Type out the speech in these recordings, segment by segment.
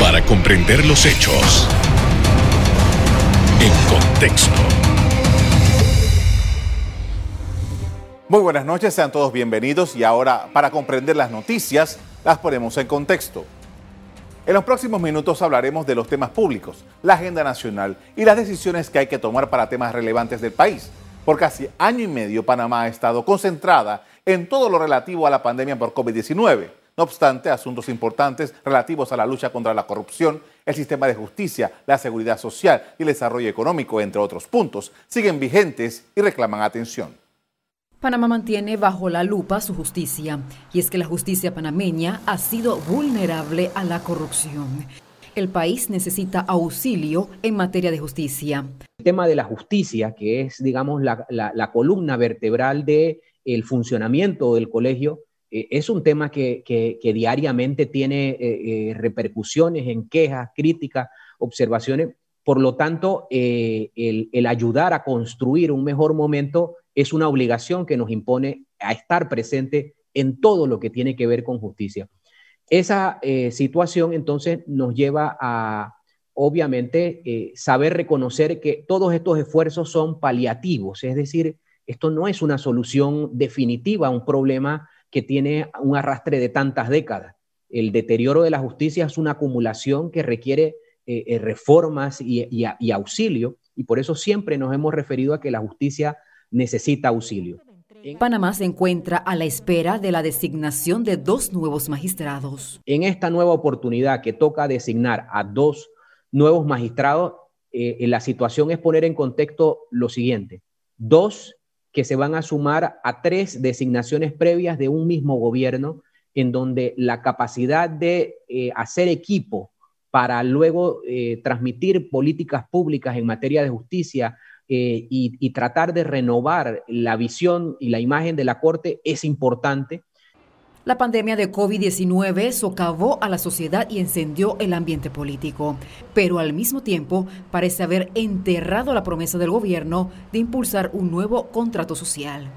Para comprender los hechos en contexto. Muy buenas noches, sean todos bienvenidos y ahora para comprender las noticias las ponemos en contexto. En los próximos minutos hablaremos de los temas públicos, la agenda nacional y las decisiones que hay que tomar para temas relevantes del país. Por casi año y medio Panamá ha estado concentrada en todo lo relativo a la pandemia por COVID-19. No obstante, asuntos importantes relativos a la lucha contra la corrupción, el sistema de justicia, la seguridad social y el desarrollo económico, entre otros puntos, siguen vigentes y reclaman atención. Panamá mantiene bajo la lupa su justicia, y es que la justicia panameña ha sido vulnerable a la corrupción. El país necesita auxilio en materia de justicia. El tema de la justicia, que es, digamos, la, columna vertebral del el funcionamiento del colegio, eh, es un tema que, diariamente tiene eh, eh, repercusiones en quejas, críticas, observaciones. Por lo tanto, el, ayudar a construir un mejor momento es una obligación que nos impone a estar presente en todo lo que tiene que ver con justicia. Esa situación entonces nos lleva a, obviamente, saber reconocer que todos estos esfuerzos son paliativos, es decir, esto no es una solución definitiva a un problema que tiene un arrastre de tantas décadas. El deterioro de la justicia es una acumulación que requiere eh, reformas y auxilio, y por eso siempre nos hemos referido a que la justicia necesita auxilio. Panamá se encuentra a la espera de la designación de dos nuevos magistrados. En esta nueva oportunidad que toca designar a dos nuevos magistrados, eh, la situación es poner en contexto lo siguiente. Dos que se van a sumar a tres designaciones previas de un mismo gobierno, en donde la capacidad de eh, hacer equipo para luego eh, transmitir políticas públicas en materia de justicia eh, y, tratar de renovar la visión y la imagen de la Corte es importante. La pandemia de COVID-19 socavó a la sociedad y encendió el ambiente político, pero al mismo tiempo parece haber enterrado la promesa del gobierno de impulsar un nuevo contrato social.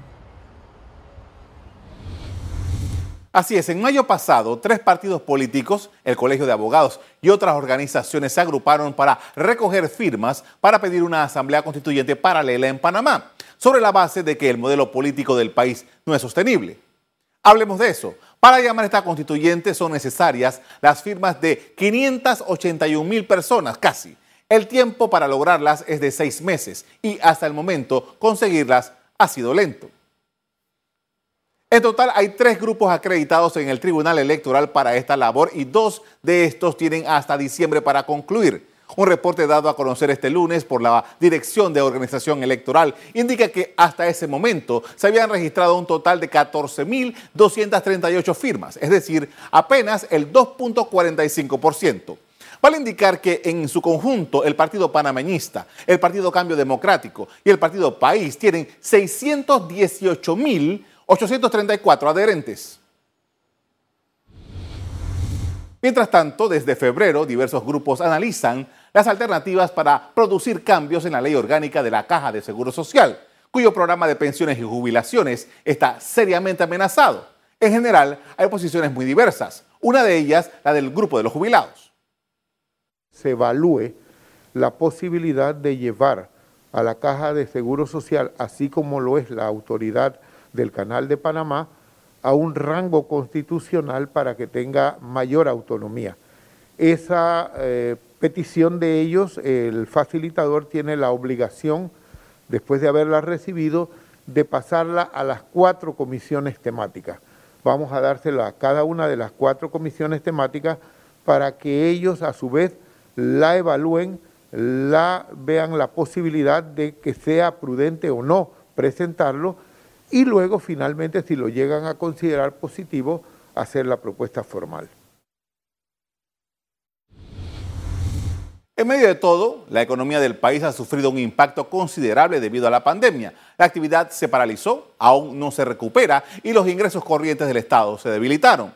Así es, en mayo pasado, tres partidos políticos, el Colegio de Abogados y otras organizaciones se agruparon para recoger firmas para pedir una asamblea constituyente paralela en Panamá, sobre la base de que el modelo político del país no es sostenible. Hablemos de eso. Para llamar a esta constituyente son necesarias las firmas de 581 mil personas, casi. El tiempo para lograrlas es de seis meses y hasta el momento conseguirlas ha sido lento. En total hay tres grupos acreditados en el Tribunal Electoral para esta labor y dos de estos tienen hasta diciembre para concluir. Un reporte dado a conocer este lunes por la Dirección de Organización Electoral indica que hasta ese momento se habían registrado un total de 14.238 firmas, es decir, apenas el 2.45%. Vale indicar que en su conjunto el Partido Panameñista, el Partido Cambio Democrático y el Partido País tienen 618 mil 834 adherentes. Mientras tanto, desde febrero, diversos grupos analizan las alternativas para producir cambios en la ley orgánica de la Caja de Seguro Social, cuyo programa de pensiones y jubilaciones está seriamente amenazado. En general, hay posiciones muy diversas, una de ellas la del grupo de los jubilados. Se evalúe la posibilidad de llevar a la Caja de Seguro Social, así como lo es la autoridad del Canal de Panamá a un rango constitucional para que tenga mayor autonomía. Esa eh, petición de ellos, el facilitador tiene la obligación, después de haberla recibido, de pasarla a las cuatro comisiones temáticas. Vamos a dársela a cada una de las cuatro comisiones temáticas para que ellos a su vez la evalúen, la vean la posibilidad de que sea prudente o no presentarlo y luego finalmente si lo llegan a considerar positivo, hacer la propuesta formal. En medio de todo, la economía del país ha sufrido un impacto considerable debido a la pandemia. La actividad se paralizó, aún no se recupera y los ingresos corrientes del Estado se debilitaron.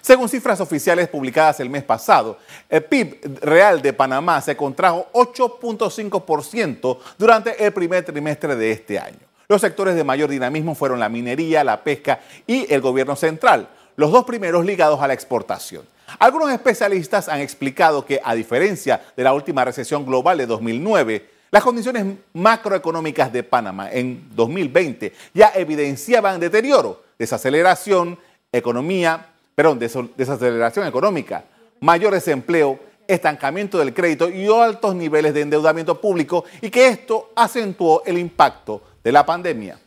Según cifras oficiales publicadas el mes pasado, el PIB real de Panamá se contrajo 8.5% durante el primer trimestre de este año. Los sectores de mayor dinamismo fueron la minería, la pesca y el gobierno central, los dos primeros ligados a la exportación. Algunos especialistas han explicado que, a diferencia de la última recesión global de 2009, las condiciones macroeconómicas de Panamá en 2020 ya evidenciaban deterioro, desaceleración, economía, perdón, desaceleración económica, mayor desempleo, estancamiento del crédito y altos niveles de endeudamiento público y que esto acentuó el impacto de la pandemia.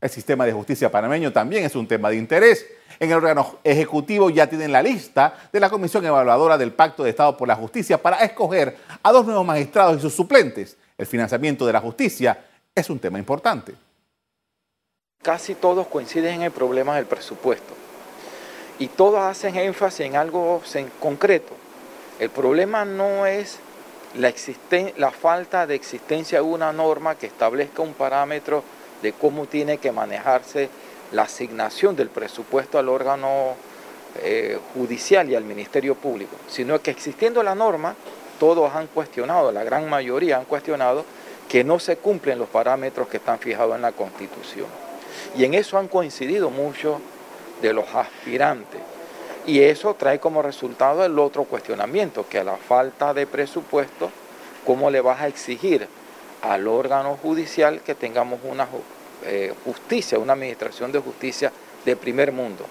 El sistema de justicia panameño también es un tema de interés. En el órgano ejecutivo ya tienen la lista de la Comisión Evaluadora del Pacto de Estado por la Justicia para escoger a dos nuevos magistrados y sus suplentes. El financiamiento de la justicia es un tema importante. Casi todos coinciden en el problema del presupuesto y todos hacen énfasis en algo en concreto. El problema no es la, la falta de existencia de una norma que establezca un parámetro de cómo tiene que manejarse la asignación del presupuesto al órgano eh, judicial y al Ministerio Público, sino que existiendo la norma, todos han cuestionado, la gran mayoría han cuestionado que no se cumplen los parámetros que están fijados en la Constitución. Y en eso han coincidido muchos de los aspirantes. Y eso trae como resultado el otro cuestionamiento, que a la falta de presupuesto, ¿cómo le vas a exigir al órgano judicial que tengamos una eh, justicia, una administración de justicia de primer mundo.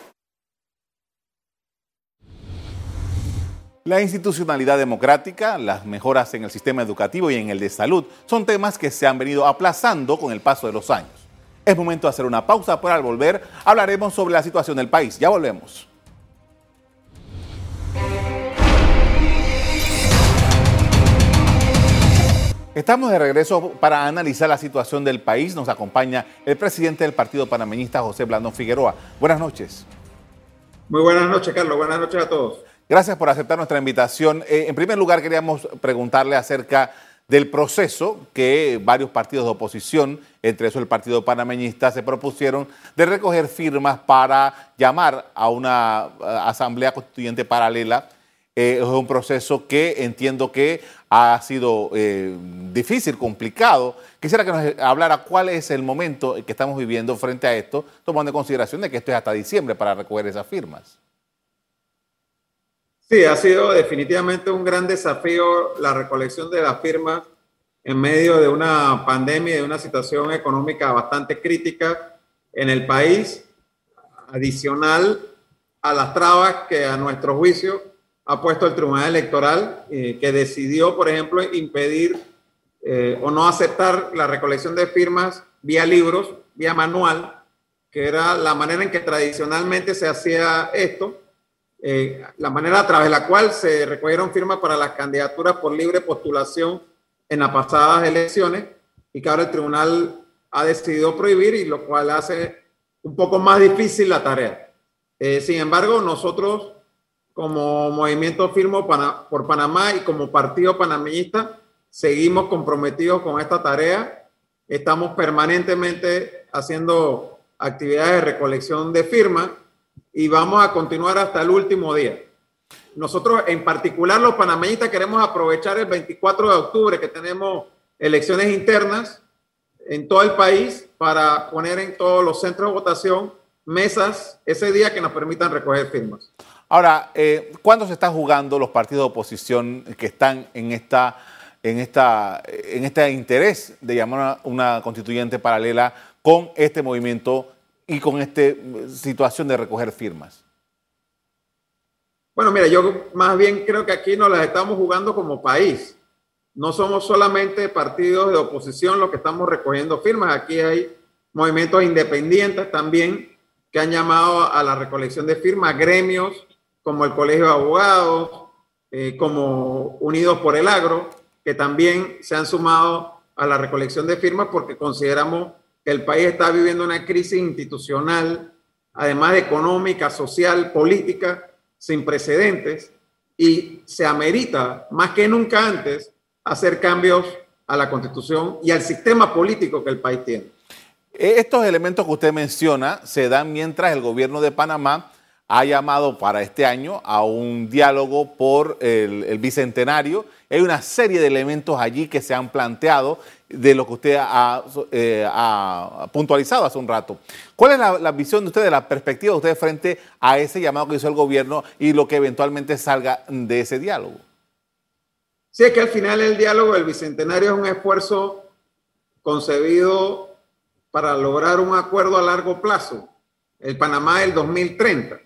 La institucionalidad democrática, las mejoras en el sistema educativo y en el de salud son temas que se han venido aplazando con el paso de los años. Es momento de hacer una pausa, pero al volver hablaremos sobre la situación del país. Ya volvemos. Estamos de regreso para analizar la situación del país. Nos acompaña el presidente del Partido Panameñista, José Blandón Figueroa. Buenas noches. Muy buenas noches, Carlos. Buenas noches a todos. Gracias por aceptar nuestra invitación. Eh, en primer lugar, queríamos preguntarle acerca del proceso que varios partidos de oposición, entre eso el Partido Panameñista, se propusieron de recoger firmas para llamar a una eh, asamblea constituyente paralela eh, es un proceso que entiendo que ha sido eh, difícil, complicado. Quisiera que nos hablara cuál es el momento que estamos viviendo frente a esto, tomando en consideración de que esto es hasta diciembre para recoger esas firmas. Sí, ha sido definitivamente un gran desafío la recolección de las firmas en medio de una pandemia y de una situación económica bastante crítica en el país, adicional a las trabas que a nuestro juicio ha puesto el Tribunal Electoral, eh, que decidió, por ejemplo, impedir eh, o no aceptar la recolección de firmas vía libros, vía manual, que era la manera en que tradicionalmente se hacía esto, eh, la manera a través de la cual se recogieron firmas para las candidaturas por libre postulación en las pasadas elecciones y que ahora el tribunal ha decidido prohibir y lo cual hace un poco más difícil la tarea. sin embargo, nosotros como Movimiento Firmo por Panamá y como Partido Panameñista, seguimos comprometidos con esta tarea. Estamos permanentemente haciendo actividades de recolección de firmas y vamos a continuar hasta el último día. Nosotros, en particular los panameñistas, queremos aprovechar el 24 de octubre que tenemos elecciones internas en todo el país para poner en todos los centros de votación mesas ese día que nos permitan recoger firmas. Ahora, eh, ¿cuándo se están jugando los partidos de oposición que están en esta en esta en este interés de llamar una, una constituyente paralela con este movimiento y con esta situación de recoger firmas? Bueno, mira, yo más bien creo que aquí nos las estamos jugando como país. No somos solamente partidos de oposición los que estamos recogiendo firmas. Aquí hay movimientos independientes también que han llamado a la recolección de firmas, gremios como el Colegio de Abogados, eh, como Unidos por el Agro, que también se han sumado a la recolección de firmas porque consideramos que el país está viviendo una crisis institucional, además económica, social, política, sin precedentes, y se amerita más que nunca antes hacer cambios a la constitución y al sistema político que el país tiene. Estos elementos que usted menciona se dan mientras el gobierno de Panamá ha llamado para este año a un diálogo por el, bicentenario Hay una serie de elementos allí que se han planteado de lo que usted ha, eh, puntualizado hace un rato. ¿Cuál es la, visión de usted, la perspectiva de usted frente a ese llamado que hizo el gobierno y lo que eventualmente salga de ese diálogo? Sí, es que al final el diálogo del Bicentenario es un esfuerzo concebido para lograr un acuerdo a largo plazo, el Panamá del 2030.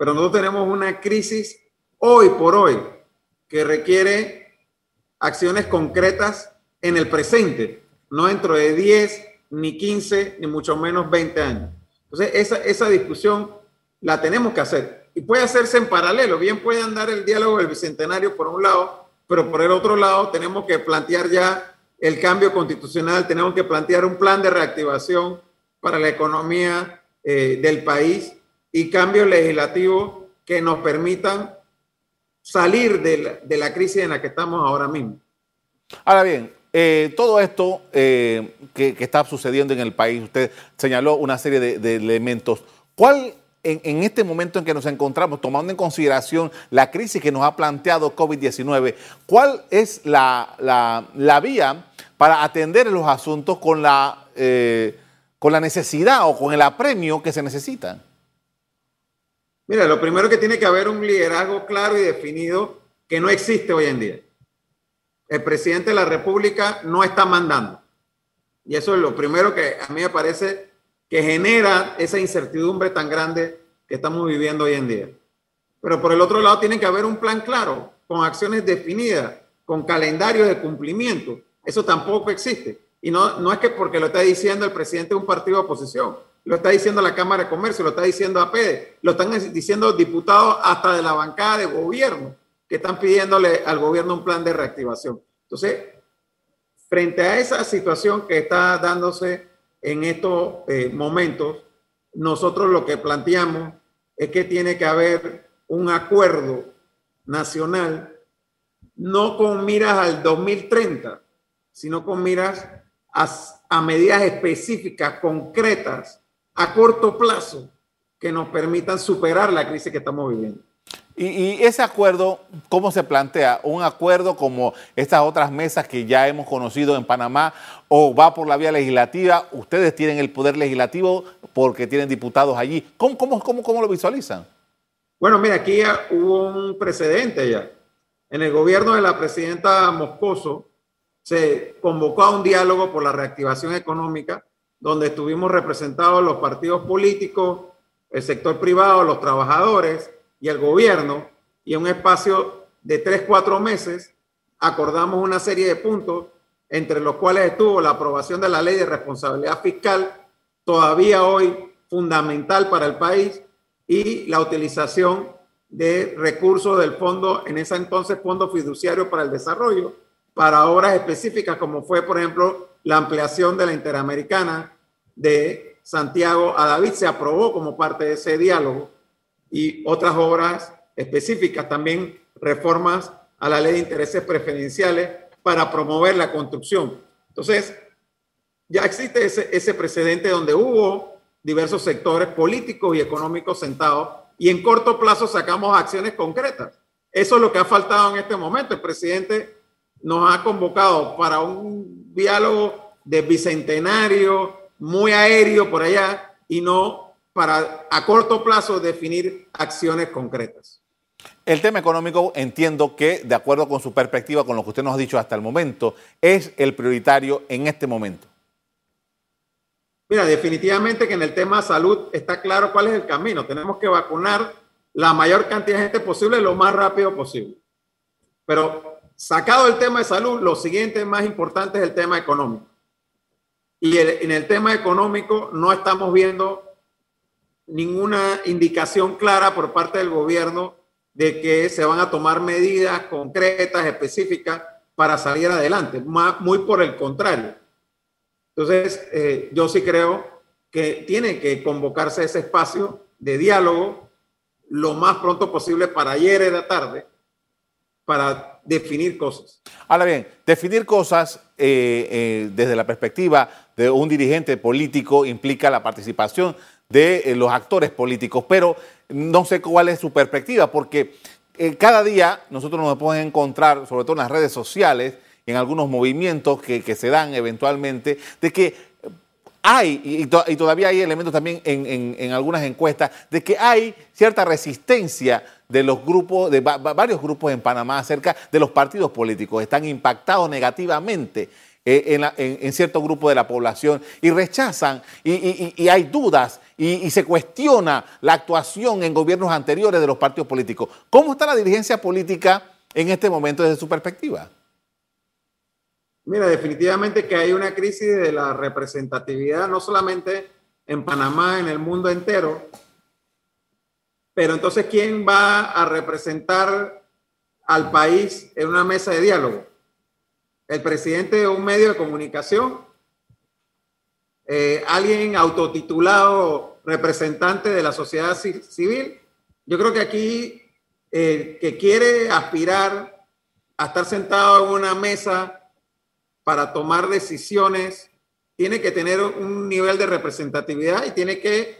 Pero nosotros tenemos una crisis hoy por hoy que requiere acciones concretas en el presente, no dentro de 10, ni 15, ni mucho menos 20 años. Entonces, esa, esa discusión la tenemos que hacer. Y puede hacerse en paralelo. Bien puede andar el diálogo del Bicentenario por un lado, pero por el otro lado tenemos que plantear ya el cambio constitucional, tenemos que plantear un plan de reactivación para la economía eh, del país y cambios legislativos que nos permitan salir de la, crisis en la que estamos ahora mismo. Ahora bien, eh, todo esto eh, que, está sucediendo en el país, usted señaló una serie de, elementos. ¿Cuál, en, este momento en que nos encontramos, tomando en consideración la crisis que nos ha planteado COVID-19, cuál es la, vía para atender los asuntos con la, eh, con la necesidad o con el apremio que se necesitan? Mira, lo primero que tiene que haber un liderazgo claro y definido que no existe hoy en día. El presidente de la República no está mandando. Y eso es lo primero que a mí me parece que genera esa incertidumbre tan grande que estamos viviendo hoy en día. Pero por el otro lado tiene que haber un plan claro, con acciones definidas, con calendario de cumplimiento. Eso tampoco existe. Y no, no es que porque lo está diciendo el presidente de un partido de oposición lo está diciendo la Cámara de Comercio, lo está diciendo APEDE, lo están diciendo diputados hasta de la bancada de gobierno que están pidiéndole al gobierno un plan de reactivación. Entonces, frente a esa situación que está dándose en estos eh, momentos, nosotros lo que planteamos es que tiene que haber un acuerdo nacional, no con miras al 2030, sino con miras a medidas específicas, concretas, a corto plazo que nos permitan superar la crisis que estamos viviendo. Y, ese acuerdo, ¿cómo se plantea? ¿Un acuerdo como estas otras mesas que ya hemos conocido en Panamá o va por la vía legislativa? Ustedes tienen el poder legislativo porque tienen diputados allí. ¿Cómo, cómo, cómo, cómo lo visualizan? Bueno, mira, aquí ya hubo un precedente ya. En el gobierno de la presidenta Moscoso se convocó a un diálogo por la reactivación económica donde estuvimos representados los partidos políticos, el sector privado, los trabajadores y el gobierno, y en un espacio de tres, cuatro meses acordamos una serie de puntos, entre los cuales estuvo la aprobación de la ley de responsabilidad fiscal, todavía hoy fundamental para el país, y la utilización de recursos del fondo, en ese entonces Fondo Fiduciario para el Desarrollo, para obras específicas, como fue, por ejemplo, la ampliación de la Interamericana de Santiago a David se aprobó como parte de ese diálogo y otras obras específicas, también reformas a la ley de intereses preferenciales para promover la construcción. Entonces, ya existe ese, ese precedente donde hubo diversos sectores políticos y económicos sentados y en corto plazo sacamos acciones concretas. Eso es lo que ha faltado en este momento. El presidente nos ha convocado para un diálogo de bicentenario, muy aéreo por allá, y no para a corto plazo definir acciones concretas. El tema económico entiendo que, de acuerdo con su perspectiva, con lo que usted nos ha dicho hasta el momento, es el prioritario en este momento. Mira, definitivamente que en el tema salud está claro cuál es el camino. Tenemos que vacunar la mayor cantidad de gente posible lo más rápido posible. Pero Sacado el tema de salud, lo siguiente más importante es el tema económico. Y en el tema económico no estamos viendo ninguna indicación clara por parte del gobierno de que se van a tomar medidas concretas, específicas para salir adelante. Muy por el contrario. Entonces, eh, yo sí creo que tiene que convocarse ese espacio de diálogo lo más pronto posible para ayer de la tarde, para definir cosas. Ahora bien, definir cosas eh, eh, desde la perspectiva de un dirigente político implica la participación de eh, los actores políticos, pero no sé cuál es su perspectiva, porque cada día nosotros nos podemos encontrar, sobre todo en las redes sociales, en algunos movimientos que, se dan eventualmente, de que hay, y, todavía hay elementos también en, algunas encuestas, de que hay cierta resistencia de los grupos, de varios grupos en Panamá acerca de los partidos políticos. Están impactados negativamente eh, en, cierto grupo de la población y rechazan y, hay dudas y, se cuestiona la actuación en gobiernos anteriores de los partidos políticos. ¿Cómo está la dirigencia política en este momento desde su perspectiva? Mira, definitivamente que hay una crisis de la representatividad, no solamente en Panamá, en el mundo entero. Pero entonces, ¿quién va a representar al país en una mesa de diálogo? ¿El presidente de un medio de comunicación? Eh, ¿Alguien autotitulado representante de la sociedad civil? Yo creo que aquí el que quiere aspirar a estar sentado en una mesa para tomar decisiones tiene que tener un nivel de representatividad y tiene que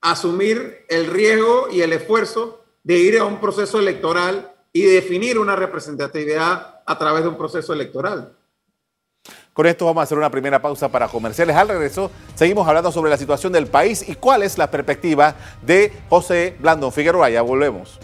asumir el riesgo y el esfuerzo de ir a un proceso electoral y definir una representatividad a través de un proceso electoral. Con esto vamos a hacer una primera pausa para comerciales. Al regreso seguimos hablando sobre la situación del país y cuál es la perspectiva de José Blandón Figueroa. Ya volvemos.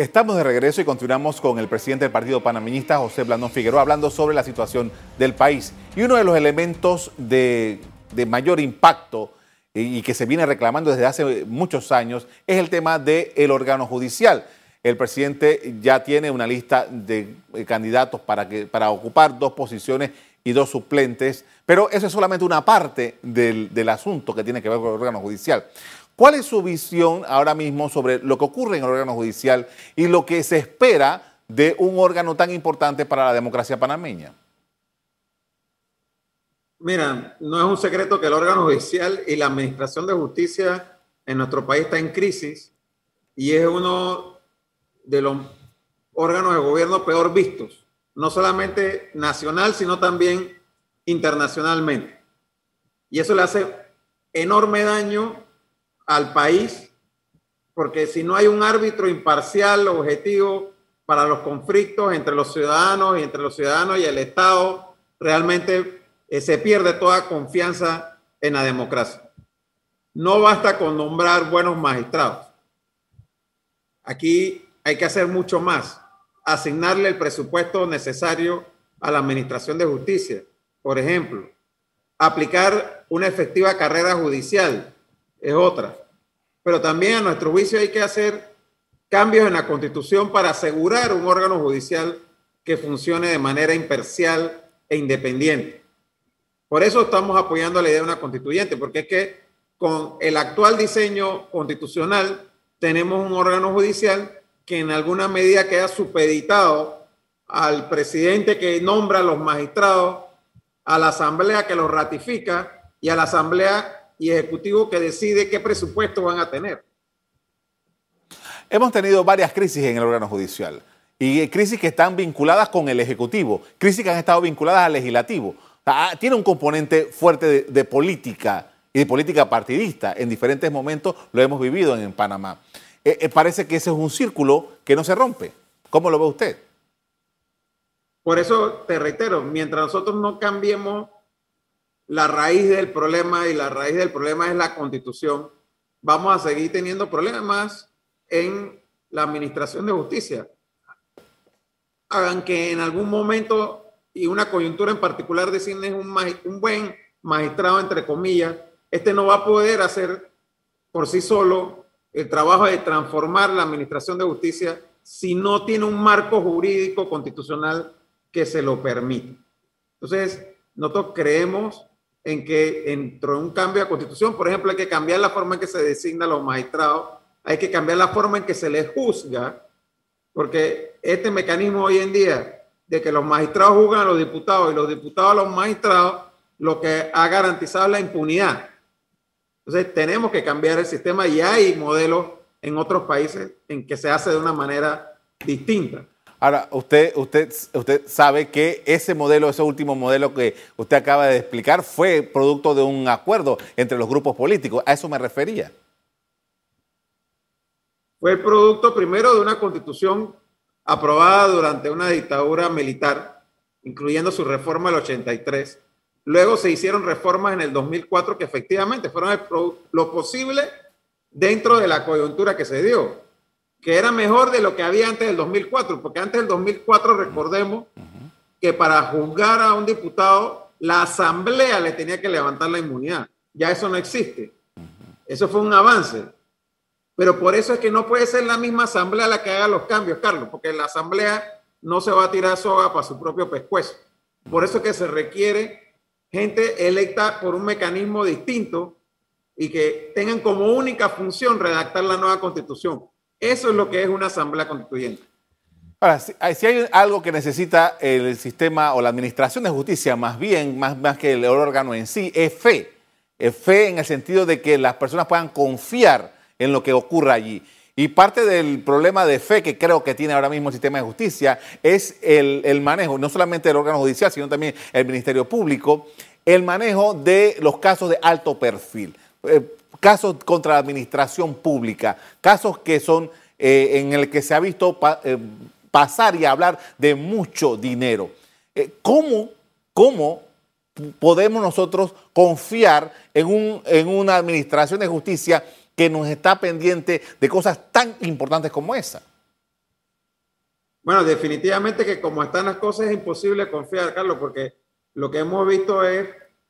Estamos de regreso y continuamos con el presidente del Partido Panameñista, José Blandón Figueroa, hablando sobre la situación del país. Y uno de los elementos de, mayor impacto y, que se viene reclamando desde hace muchos años es el tema del órgano judicial. El presidente ya tiene una lista de eh, candidatos para, que, para ocupar dos posiciones y dos suplentes, pero eso es solamente una parte del, del asunto que tiene que ver con el órgano judicial. ¿Cuál es su visión ahora mismo sobre lo que ocurre en el órgano judicial y lo que se espera de un órgano tan importante para la democracia panameña? Mira, no es un secreto que el órgano judicial y la administración de justicia en nuestro país está en crisis y es uno de los órganos de gobierno peor vistos, no solamente nacional, sino también internacionalmente. Y eso le hace enorme daño al país, porque si no hay un árbitro imparcial, objetivo para los conflictos entre los ciudadanos y entre los ciudadanos y el Estado, realmente eh, se pierde toda confianza en la democracia. No basta con nombrar buenos magistrados. Aquí hay que hacer mucho más. Asignarle el presupuesto necesario a la Administración de Justicia. Por ejemplo, aplicar una efectiva carrera judicial es otra. Pero también a nuestro juicio hay que hacer cambios en la constitución para asegurar un órgano judicial que funcione de manera imparcial e independiente. Por eso estamos apoyando la idea de una constituyente, porque es que con el actual diseño constitucional tenemos un órgano judicial que en alguna medida queda supeditado al presidente que nombra a los magistrados, a la asamblea que los ratifica y a la asamblea y ejecutivo que decide qué presupuesto van a tener. Hemos tenido varias crisis en el órgano judicial y crisis que están vinculadas con el Ejecutivo, crisis que han estado vinculadas al Legislativo. Ah, tiene un componente fuerte de, política y de política partidista. En diferentes momentos lo hemos vivido en, Panamá. Eh, eh, parece que ese es un círculo que no se rompe. ¿Cómo lo ve usted? Por eso te reitero, mientras nosotros no cambiemos la raíz del problema y la raíz del problema es la constitución, vamos a seguir teniendo problemas en la administración de justicia. Hagan que en algún momento y una coyuntura en particular designen un, un buen magistrado, entre comillas, este no va a poder hacer por sí solo el trabajo de transformar la administración de justicia si no tiene un marco jurídico constitucional que se lo permita. Entonces, nosotros creemos en que entró un cambio de constitución. Por ejemplo, hay que cambiar la forma en que se designa a los magistrados, hay que cambiar la forma en que se les juzga, porque este mecanismo hoy en día de que los magistrados juzgan a los diputados y los diputados a los magistrados, lo que ha garantizado la impunidad. Entonces tenemos que cambiar el sistema y hay modelos en otros países en que se hace de una manera distinta. Ahora, usted, usted, usted sabe que ese modelo, ese último modelo que usted acaba de explicar, fue producto de un acuerdo entre los grupos políticos. A eso me refería. Fue producto primero de una constitución aprobada durante una dictadura militar, incluyendo su reforma del 83. Luego se hicieron reformas en el 2004 que efectivamente fueron lo posible dentro de la coyuntura que se dio que era mejor de lo que había antes del 2004, porque antes del 2004 recordemos que para juzgar a un diputado la asamblea le tenía que levantar la inmunidad. Ya eso no existe. Eso fue un avance. Pero por eso es que no puede ser la misma asamblea la que haga los cambios, Carlos, porque la asamblea no se va a tirar soga para su propio pescuezo. Por eso es que se requiere gente electa por un mecanismo distinto y que tengan como única función redactar la nueva constitución. Eso es lo que es una asamblea constituyente. Ahora, si hay algo que necesita el sistema o la administración de justicia, más bien, más, más que el órgano en sí, es fe. Es fe en el sentido de que las personas puedan confiar en lo que ocurra allí. Y parte del problema de fe que creo que tiene ahora mismo el sistema de justicia es el, manejo, no solamente del órgano judicial, sino también el Ministerio Público, el manejo de los casos de alto perfil. Eh, casos contra la administración pública, casos que son eh, en el que se ha visto eh, pasar y hablar de mucho dinero. Eh, ¿cómo, ¿Cómo podemos nosotros confiar en, un, en una administración de justicia que nos está pendiente de cosas tan importantes como esa? Bueno, definitivamente que como están las cosas es imposible confiar, Carlos, porque lo que hemos visto es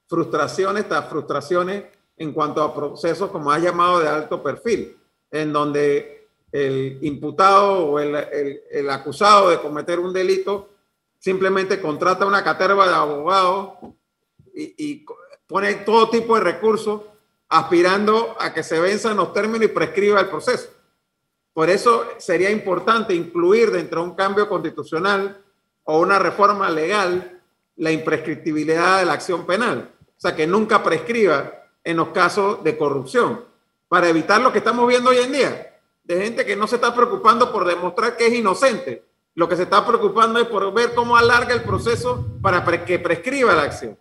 frustraciones estas frustraciones en cuanto a procesos, como ha llamado, de alto perfil, en donde el imputado o el, el, acusado de cometer un delito simplemente contrata una caterva de abogados y, y, pone todo tipo de recursos aspirando a que se venzan los términos y prescriba el proceso. Por eso sería importante incluir dentro de un cambio constitucional o una reforma legal la imprescriptibilidad de la acción penal. O sea, que nunca prescriba en los casos de corrupción, para evitar lo que estamos viendo hoy en día, de gente que no se está preocupando por demostrar que es inocente, lo que se está preocupando es por ver cómo alarga el proceso para que prescriba la acción.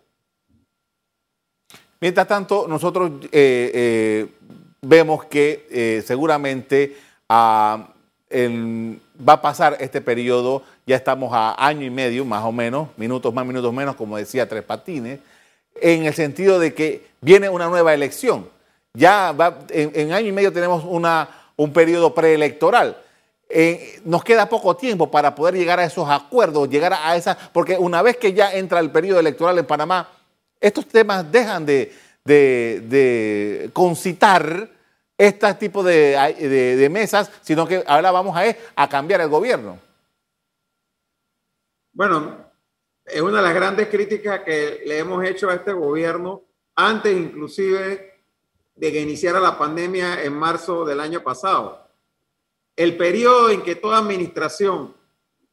Mientras tanto, nosotros eh, eh, vemos que eh, seguramente ah, va a pasar este periodo, ya estamos a año y medio más o menos, minutos más, minutos menos, como decía Tres Patines, en el sentido de que viene una nueva elección. Ya en, año y medio tenemos una, un periodo preelectoral. Eh, nos queda poco tiempo para poder llegar a esos acuerdos, llegar a esa, porque una vez que ya entra el periodo electoral en Panamá, estos temas dejan de, concitar este tipo de, mesas, sino que ahora vamos a, a cambiar el gobierno. Bueno, es una de las grandes críticas que le hemos hecho a este gobierno antes inclusive de que iniciara la pandemia en marzo del año pasado. El periodo en que toda administración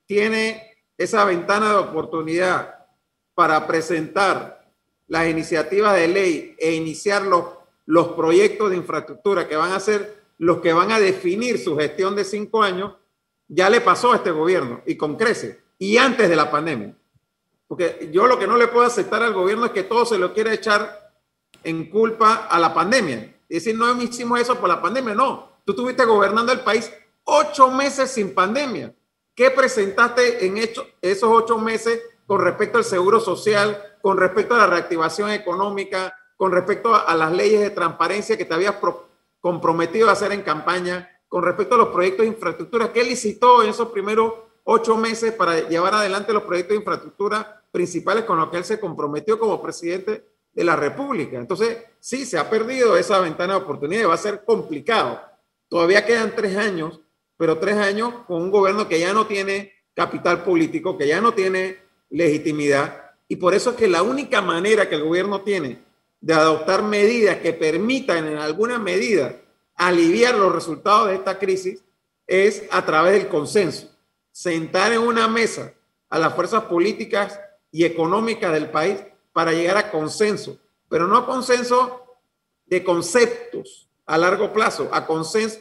tiene esa ventana de oportunidad para presentar las iniciativas de ley e iniciar los, los proyectos de infraestructura que van a ser los que van a definir su gestión de cinco años, ya le pasó a este gobierno y con crece, y antes de la pandemia. Porque yo lo que no le puedo aceptar al gobierno es que todo se lo quiera echar en culpa a la pandemia. Y decir, no hicimos eso por la pandemia. No, tú estuviste gobernando el país ocho meses sin pandemia. ¿Qué presentaste en esos ocho meses con respecto al seguro social, con respecto a la reactivación económica, con respecto a, las leyes de transparencia que te habías comprometido a hacer en campaña, con respecto a los proyectos de infraestructura? ¿Qué licitó en esos primeros ocho meses para llevar adelante los proyectos de infraestructura principales con los que él se comprometió como presidente de la República. Entonces, sí, se ha perdido esa ventana de oportunidad y va a ser complicado. Todavía quedan tres años, pero tres años con un gobierno que ya no tiene capital político, que ya no tiene legitimidad. Y por eso es que la única manera que el gobierno tiene de adoptar medidas que permitan en alguna medida aliviar los resultados de esta crisis es a través del consenso. Sentar en una mesa a las fuerzas políticas y económicas del país para llegar a consenso, pero no a consenso de conceptos a largo plazo, a consenso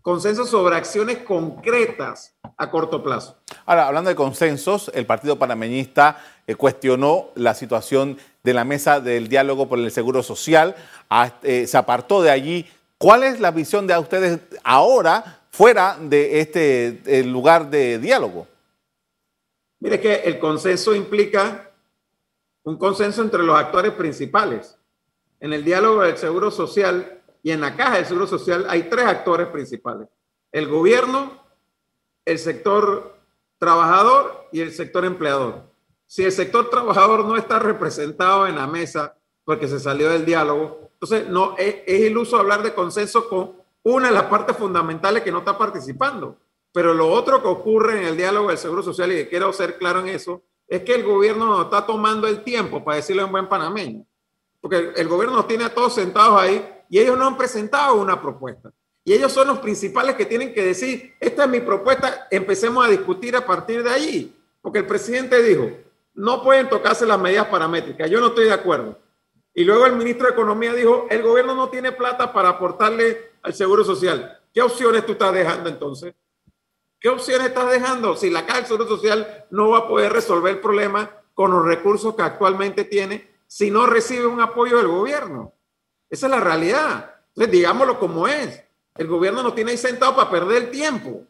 consenso sobre acciones concretas a corto plazo. Ahora, hablando de consensos, el Partido Panameñista eh, cuestionó la situación de la mesa del diálogo por el Seguro Social, eh, se apartó de allí. ¿Cuál es la visión de ustedes ahora fuera de este lugar de diálogo? Mire que el consenso implica un consenso entre los actores principales. En el diálogo del Seguro Social y en la caja del Seguro Social hay tres actores principales. El gobierno, el sector trabajador y el sector empleador. Si el sector trabajador no está representado en la mesa porque se salió del diálogo, entonces no es, es iluso hablar de consenso con una de las partes fundamentales que no está participando. Pero lo otro que ocurre en el diálogo del Seguro Social, y quiero ser claro en eso, es que el gobierno no está tomando el tiempo para decirlo en buen panameño. Porque el gobierno nos tiene a todos sentados ahí y ellos no han presentado una propuesta. Y ellos son los principales que tienen que decir, esta es mi propuesta, empecemos a discutir a partir de allí. Porque el presidente dijo, no pueden tocarse las medidas paramétricas, yo no estoy de acuerdo. Y luego el ministro de Economía dijo, el gobierno no tiene plata para aportarle al Seguro Social. ¿Qué opciones tú estás dejando entonces? ¿Qué opciones estás dejando si la Caja del Seguro Social no va a poder resolver el problema con los recursos que actualmente tiene si no recibe un apoyo del gobierno? Esa es la realidad. Entonces, digámoslo como es. El gobierno no tiene ahí sentado para perder el tiempo,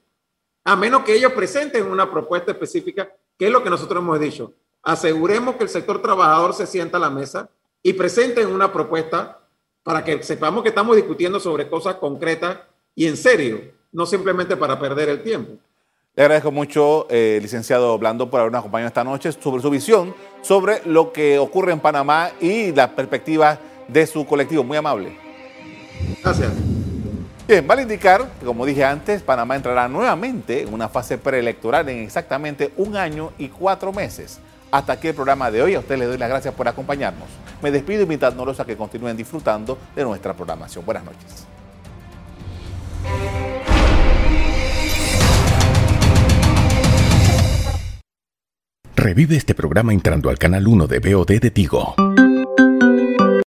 a menos que ellos presenten una propuesta específica, que es lo que nosotros hemos dicho. Aseguremos que el sector trabajador se sienta a la mesa y presenten una propuesta para que sepamos que estamos discutiendo sobre cosas concretas y en serio no simplemente para perder el tiempo. Le agradezco mucho, eh, licenciado Blando, por habernos acompañado esta noche sobre su visión sobre lo que ocurre en Panamá y las perspectivas de su colectivo. Muy amable. Gracias. Bien, vale indicar que, como dije antes, Panamá entrará nuevamente en una fase preelectoral en exactamente un año y cuatro meses. Hasta aquí el programa de hoy. A usted le doy las gracias por acompañarnos. Me despido invitándolos a que continúen disfrutando de nuestra programación. Buenas noches. Revive este programa entrando al canal 1 de BOD de Tigo.